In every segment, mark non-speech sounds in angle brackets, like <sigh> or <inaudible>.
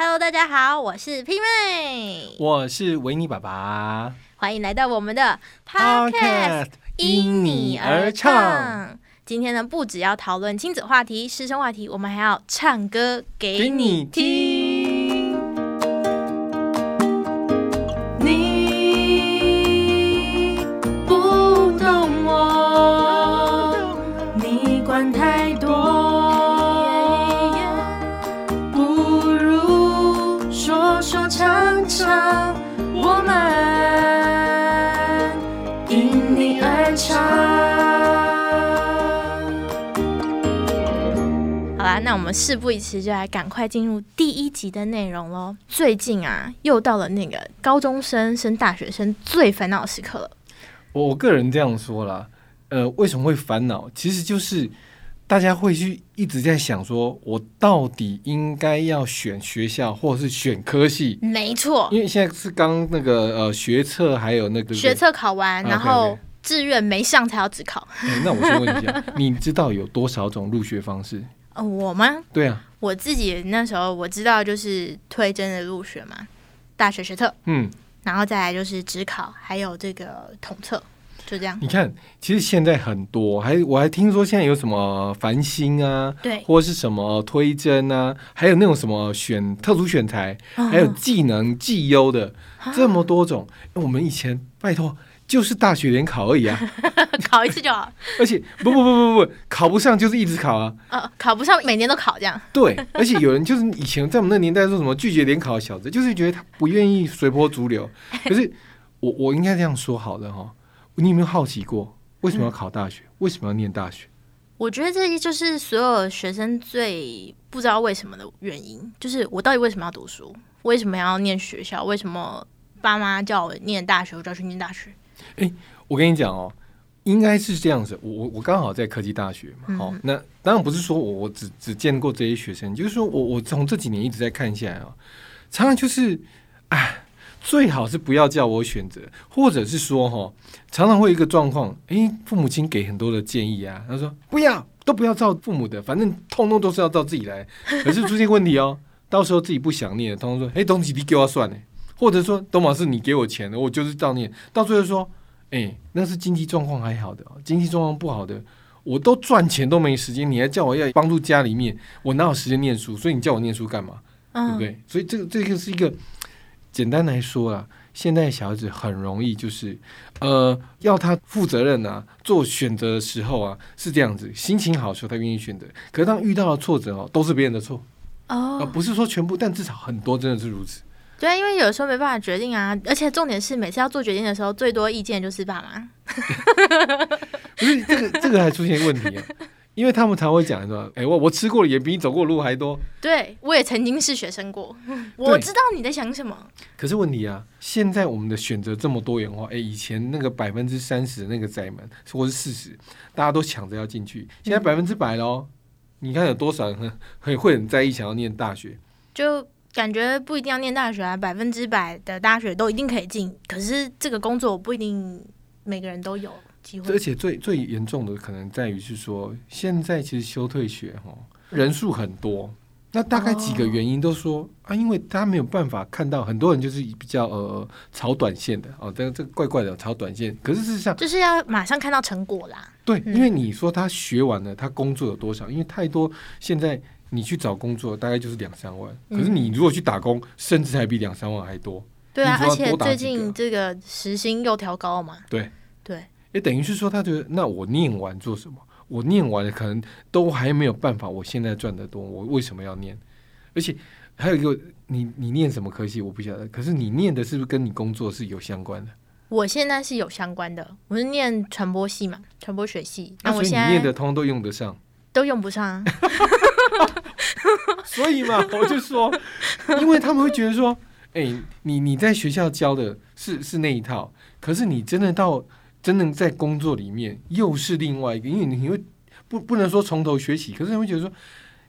Hello，大家好，我是 P 妹，我是维尼爸爸。欢迎来到我们的 Podcast 因你而唱。今天呢，不只要讨论亲子话题、师生话题，我们还要唱歌给你听。说说唱唱，我们因你而唱。好啦，那我们事不宜迟，就来赶快进入第一集的内容喽。最近啊，又到了那个高中生升大学生最烦恼的时刻了。我我个人这样说啦，呃，为什么会烦恼？其实就是大家会去一直在想，说我到底应该要选学校，或者是选科系？没错，因为现在是刚那个呃学测还有那个学测考完，啊然后志愿没上才要只考。哎那我先问一下，<laughs> 你知道有多少种入学方式？呃，我吗？对啊，我自己那时候我知道就是推甄的入学嘛，大学学测，嗯，然后再来就是职考，还有这个统测，就这样。你看，其实现在很多，还我还听说现在有什么繁星啊，对，或是什么推甄啊，还有那种什么选特殊选材，嗯还有技能绩优的这么多种。我们以前拜托就是大学联考而已啊，<laughs> 考一次就好，而且不不不不不，考不上就是一直考啊。呃，考不上每年都考这样。对，而且有人就是以前在我们那个年代说什么拒绝联考的小子，就是觉得他不愿意随波逐流。<laughs> 可是我我应该这样说好了哈，你有没有好奇过为什么要考大学？为什么要念大学？我觉得这就是所有学生最不知道为什么的原因，就是我到底为什么要读书？为什么要念学校？为什么爸妈叫我念大学，我就要去念大学？我跟你讲哦，应该是这样子。我我我刚好在科技大学嘛，好、那当然不是说我我只只见过这些学生，就是说我我从这几年一直在看下来啊，常常就是，哎，最好是不要叫我选择，或者是说哈，常常会有一个状况，诶，父母亲给很多的建议啊，他说不要都不要照父母的，反正通通都是要照自己来，<laughs> 可是出现问题哦，到时候自己不想念，通通说，诶，东西你给我算呢。或者说，东马是你给我钱的，我就是照念。到最后说，哎、那是经济状况还好的哦，经济状况不好的，我都赚钱都没时间，你还叫我要帮助家里面，我哪有时间念书？所以你叫我念书干嘛？对不嗯，对？所以这个这个是一个简单来说啊，现在小孩子很容易就是呃，要他负责任啊，做选择的时候啊是这样子，心情好的时候他愿意选择，可是当遇到了挫折哦，都是别人的错，而、哦，不是说全部，但至少很多真的是如此。对啊，因为有时候没办法决定啊，而且重点是每次要做决定的时候，最多意见就是爸妈。<laughs> 不是这个这个还出现问题啊，因为他们常会讲说，哎、我我吃过的盐比你走过的路还多。对我也曾经是学生过，<laughs> 我知道你在想什么。可是问题啊，现在我们的选择这么多元化，哎、以前那个百分之三十的那个窄门或是四十，大家都抢着要进去，现在百分之百喽。你看有多少人 <laughs> 会很在意想要念大学？就感觉不一定要念大学啊，百分之百的大学都一定可以进，可是这个工作不一定每个人都有机而。且最最严重的可能在于是说，现在其实休退学哈人数很多，那大概几个原因都说、啊，因为他没有办法看到，很多人就是比较呃炒短线的哦，这个这个怪怪的炒短线。可是事实上，就是要马上看到成果啦。对，嗯因为你说他学完了，他工作有多少？因为太多现在你去找工作大概就是两三万，可是嗯你如果去打工，甚至还比两三万还多。对啊，而且最近这个时薪又调高嘛。对对，也等于是说，他觉得那我念完做什么？我念完了可能都还没有办法，我现在赚得多，我为什么要念？而且还有一个，你你念什么科系我不晓得，可是你念的是不是跟你工作是有相关的？我现在是有相关的，我是念传播系嘛，传播学系。那我现在念的通通都用得上。都用不上啊。<laughs> 所以嘛，我就说，因为他们会觉得说，哎、你你在学校教的是是那一套，可是你真的到真的在工作里面又是另外一个，因为你会不不能说从头学起，可是你会觉得说，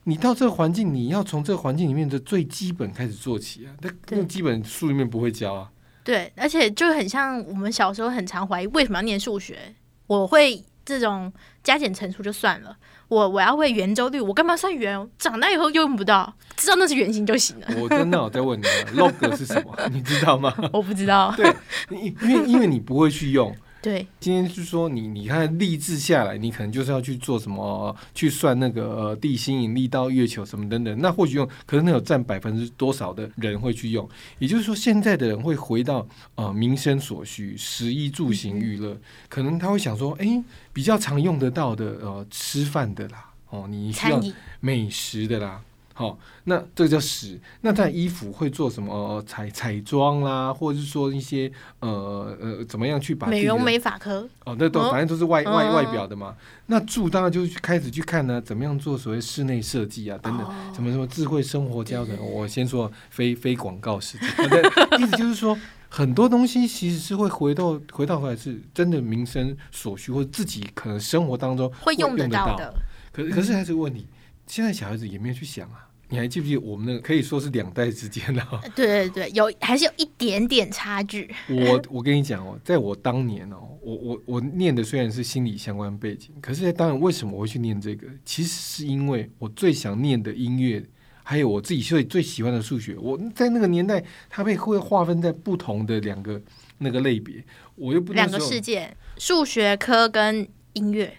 你到这个环境，你要从这个环境里面的最基本开始做起啊，那对那基本书里面不会教啊。对，而且就很像我们小时候很常怀疑为什么要念数学，我会这种加减乘除就算了，我我要会圆周率，我干嘛算圆？长大以后用不到，知道那是圆形就行了。<laughs> 我真的我在问你啊，log 是什么？<laughs> 你知道吗？我不知道，对，因因为因为你不会去用。对，今天是说你你看励志下来，你可能就是要去做什么，去算那个呃地心引力到月球什么等等。那或许用，可能那有占百分之多少的人会去用？也就是说，现在的人会回到呃民生所需，食衣住行娱乐，可能他会想说，哎，比较常用得到的呃吃饭的啦，哦，你需要美食的啦。好、那这个叫食。那在衣服会做什么、呃彩彩妆啦，或者是说一些呃呃怎么样去把美容美发科，哦，那都哦反正都是外、外嗯外表的嘛。那住当然就是去开始去看呢、怎么样做所谓室内设计啊等等，哦什么什么智慧生活家等。我先说非非广告时间，意思就是说。很多东西其实是会回到回到回来，是真的民生所需，或者自己可能生活当中会用得得到的。可是可是还是个问题，现在小孩子也没有去想啊。你还记不记得我们那个可以说是两代之间的、啊？对对对，有还是有一点点差距。我我跟你讲哦，在我当年哦，我我我念的虽然是心理相关背景，可是当然为什么我会去念这个？其实是因为我最想念的音乐，还有我自己最最喜欢的数学。我在那个年代，它被会划分在不同的两个那个类别，我又不两个世界，数学科跟音乐。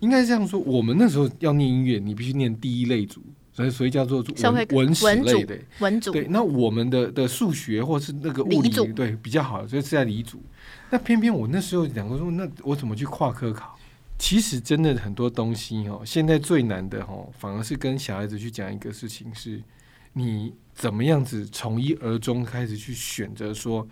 应该是这样说，我们那时候要念音乐，你必须念第一类组，所以所以叫做文文史类的。文组对，那我们的的数学或是那个物理对比较好，所以是在理组。那偏偏我那时候两个说，那我怎么去跨科考？其实真的很多东西哦，现在最难的哦，反而是跟小孩子去讲一个事情是，你怎么样子从一而终开始去选择说，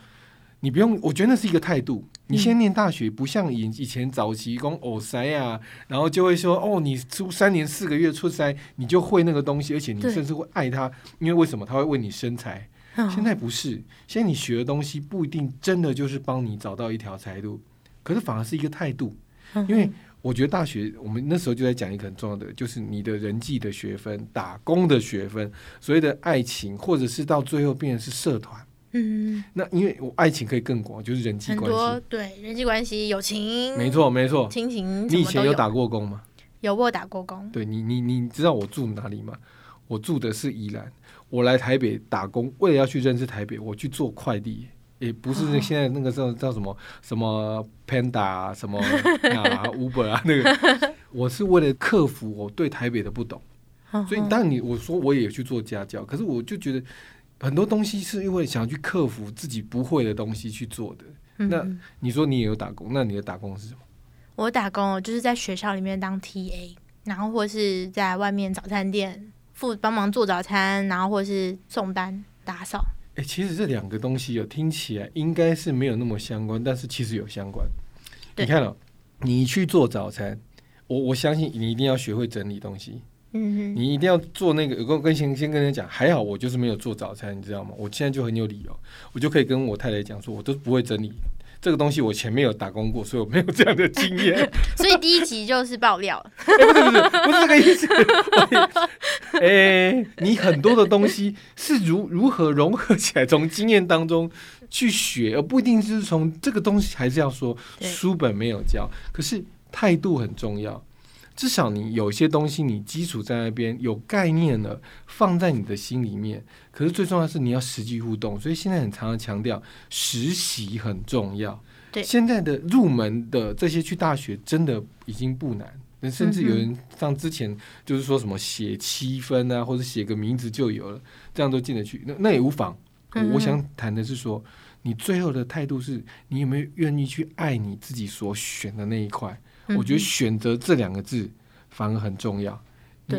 你不用，我觉得那是一个态度。你现在念大学，不像以以前早期工偶塞啊，然后就会说哦，你出三年四个月出塞，你就会那个东西，而且你甚至会爱它，因为为什么？他会为你生财。嗯现在不是，现在你学的东西不一定真的就是帮你找到一条财路，可是反而是一个态度。嗯因为我觉得大学，我们那时候就在讲一个很重要的，就是你的人际的学分、打工的学分、所谓的爱情，或者是到最后变成是社团。嗯，那因为我爱情可以更广，就是人际很关系。多对人际关系、友情，没错，没错。亲情，你以前有有打过工吗？有我有打过工，对你，你你知道我住哪里吗？我住的是宜兰。我来台北打工，为了要去认识台北，我去做快递，也不是那哦现在那个叫叫什么什么 Panda 啊，什么啊 Uber 啊那个，<laughs> 我是为了克服我对台北的不懂。所以嗯当然你我说我也有去做家教，可是我就觉得很多东西是因为想要去克服自己不会的东西去做的。那嗯你说你也有打工，那你的打工是什么？我打工哦就是在学校里面当 TA，然后或是在外面早餐店负帮忙做早餐，然后或是送单、打扫。哎、其实这两个东西有听起来应该是没有那么相关，但是其实有相关。你看了、你去做早餐，我我相信你一定要学会整理东西，嗯哼，你一定要做那个。我跟跟先先跟人家讲，还好我就是没有做早餐，你知道吗？我现在就很有理由，我就可以跟我太太讲说，我都不会整理这个东西，我前面有打工过，所以我没有这样的经验。<laughs> 所以第一集就是爆料，不是不是不是这个意思。<laughs> 哎、你很多的东西是如如何融合起来，从经验当中去学，而不一定是从这个东西。还是要说书本没有教，可是态度很重要。至少你有些东西，你基础在那边有概念了，放在你的心里面。可是最重要的是你要实际互动，所以现在很常常强调实习很重要。对现在的入门的这些去大学真的已经不难，那甚至有人像之前就是说什么写七分啊，或者写个名字就有了，这样都进得去，那那也无妨。我想谈的是说，你最后的态度是你有没有愿意去爱你自己所选的那一块？我觉得嗯选择这两个字反而很重要。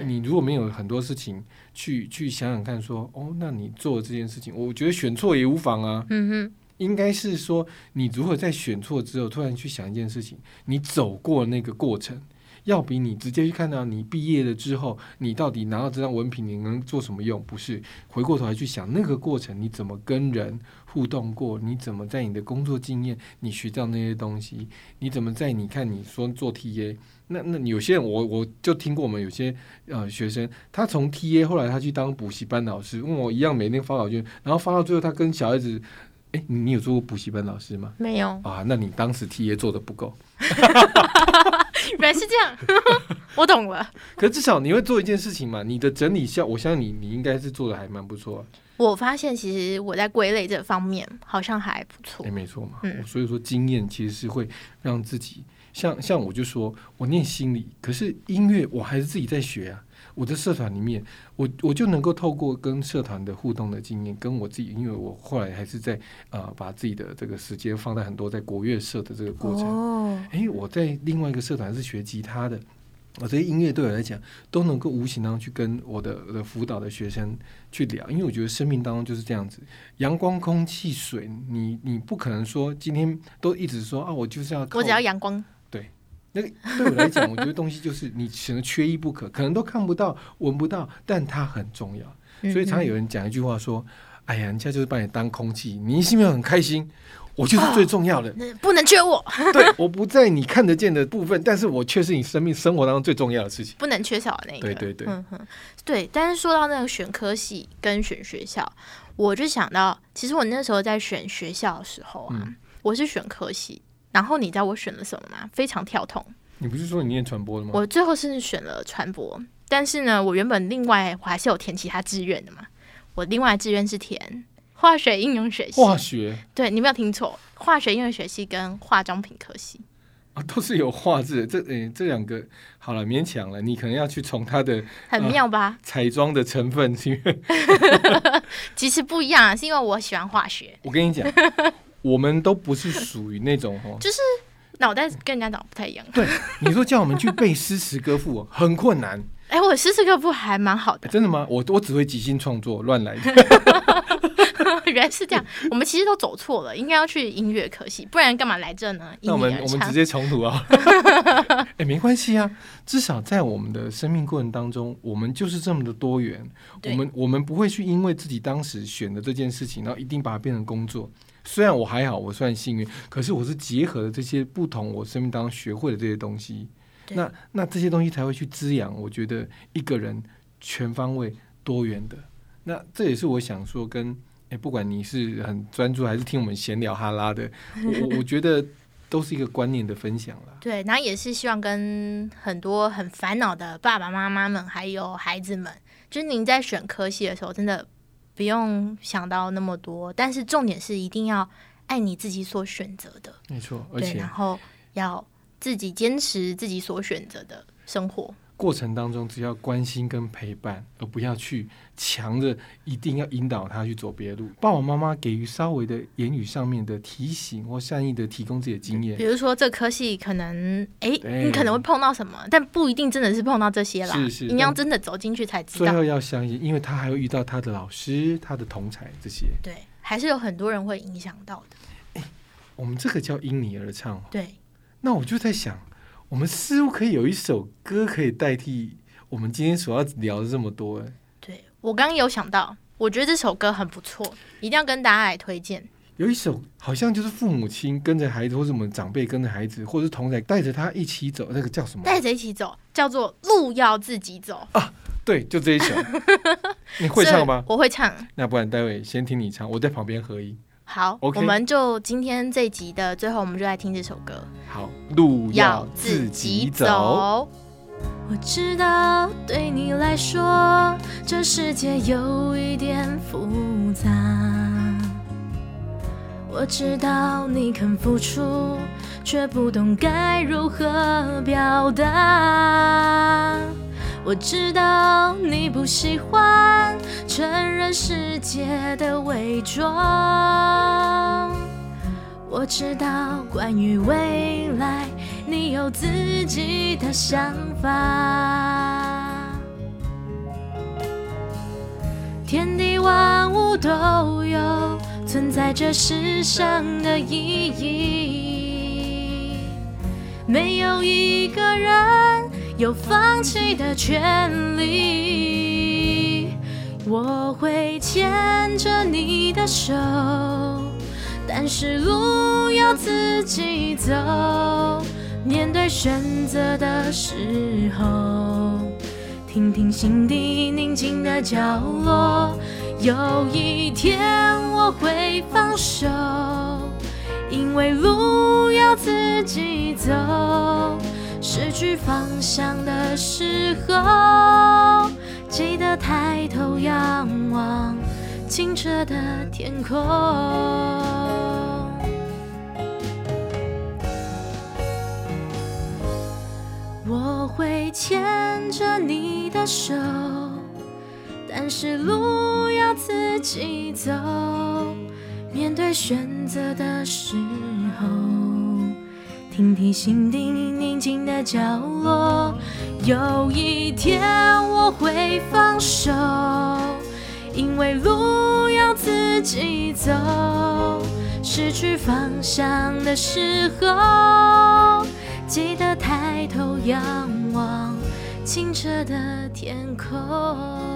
你如果没有很多事情去去想想看说，哦，那你做这件事情，我觉得选错也无妨啊。嗯哼，应该是说，你如何在选错之后，突然去想一件事情，你走过那个过程，要比你直接去看到你毕业了之后，你到底拿到这张文凭，你能做什么用？不是回过头来去想那个过程，你怎么跟人互动过？你怎么在你的工作经验，你学到那些东西？你怎么在你看你说做 TA？那那有些人我我就听过我们有些呃学生，他从 TA 后来他去当补习班老师，问我一样每天发考卷，然后发到最后他跟小孩子，哎，你你有做过补习班老师吗？没有，啊，那你当时 TA 做的不够，<laughs> 原来是这样，<laughs> 我懂了。可至少你会做一件事情嘛，你的整理效，我相信你你应该是做的还蛮不错、啊。我发现其实我在归类这方面好像还不错欸、。没错嘛。嗯所以说经验其实是会让自己像像我就说我念心理，可是音乐我还是自己在学啊。我的社团里面，我我就能够透过跟社团的互动的经验，跟我自己，因为我后来还是在呃把自己的这个时间放在很多在国乐社的这个过程。哦，诶，我在另外一个社团是学吉他的，我这些音乐对我来讲都能够无形当中去跟我的我的辅导的学生去聊，因为我觉得生命当中就是这样子，阳光、空气、水，你你不可能说今天都一直说啊，我就是要我只要阳光，那个对我来讲，我觉得东西就是你只能缺一不可，可能都看不到、闻不到，但它很重要。嗯所以常常有人讲一句话说：“哎呀，人家就是把你当空气，你心里面很开心，我就是最重要的。那不能缺我，对，我不在你看得见的部分，但是我却是你生命生活当中最重要的事情。不能缺少的那个。对对对嗯哼，对。但是说到那个选科系跟选学校，我就想到，其实我那时候在选学校的时候啊，嗯我是选科系。然后你知道我选了什么吗？非常跳痛。你不是说你念传播的吗？我最后是选了传播，但是呢，我原本另外我还是有填其他志愿的嘛。我另外志愿是填化学应用学系，化学对你没有听错，化学应用学系跟化妆品科系。啊，都是有画质的。这诶、这两个好了，勉强了。你可能要去从它的很妙吧？彩妆的成分，因为 <laughs> 其实不一样啊，是因为我喜欢化学，我跟你讲，我们都不是属于那种 <laughs> 哦。就是脑袋跟人家脑不太一样。对，你说叫我们去背诗词歌赋哦，很困难、<laughs> 哎、我诗词歌赋还蛮好的哎，真的吗？我我只会即兴创作，乱来的。<laughs> 原来是这样。我们其实都走错了，应该要去音乐科系，不然干嘛来这呢？那我们我们直接重读啊。哎、没关系啊，至少在我们的生命过程当中，我们就是这么的多元。我对们我们不会去因为自己当时选的这件事情，然后一定把它变成工作。虽然我还好，我算幸运，可是我是结合了这些不同我生命当中学会的这些东西，那那这些东西才会去滋养。我觉得一个人全方位多元的，那这也是我想说跟。哎，不管你是很专注还是听我们闲聊哈拉的，我我我觉得都是一个观念的分享啦。<laughs> 对，然后也是希望跟很多很烦恼的爸爸妈妈们，还有孩子们，就是您在选科系的时候，真的不用想到那么多，但是重点是一定要爱你自己所选择的，没错，而对，且然后要自己坚持自己所选择的生活。过程当中只要关心跟陪伴，而不要去强着一定要引导他去走别的路。爸爸妈妈给予稍微的言语上面的提醒或善意的提供自己的经验比，如说这科系可能，<laughs> 诶，对你可能会碰到什么，但不一定真的是碰到这些啦。是是你要真的走进去才知道。最后要相信，因为他还会遇到他的老师、他的同才这些。对，还是有很多人会影响到的。我们这个叫因你而唱。对，那我就在想，我们似乎可以有一首歌可以代替我们今天所要聊的这么多。哎对我刚刚有想到，我觉得这首歌很不错，一定要跟大家来推荐。有一首好像就是父母亲跟着孩子，或者我们长辈跟着孩子，或者是同才带着他一起走，那个叫什么？带着一起走，叫做路要自己走啊。对，就这一首。<laughs> 你会唱吗？我会唱。那不然待会先听你唱，我在旁边合音。好我们就今天这一集的最后，我们就来听这首歌。好，路要自自己。走。我知道对你来说，这世界有一点复杂。我知道你肯付出，却不懂该如何表达。我知道你不喜欢承认世界的伪装。我知道关于未来，你有自己的想法。天地万物都有存在这世上的意义，没有一个人有放弃的权利。我会牵着你的手。但是路要自己走，面对选择的时候，听听心底宁静的角落。有一天我会放手，因为路要自己走，失去方向的时候，记得抬头仰望清澈的天空。我会牵着你的手，但是路要自己走。面对选择的时候，听听心底静的角落。有一天我会放手，因为路要自己走。失去方向的时候，记得抬头仰望清澈的天空。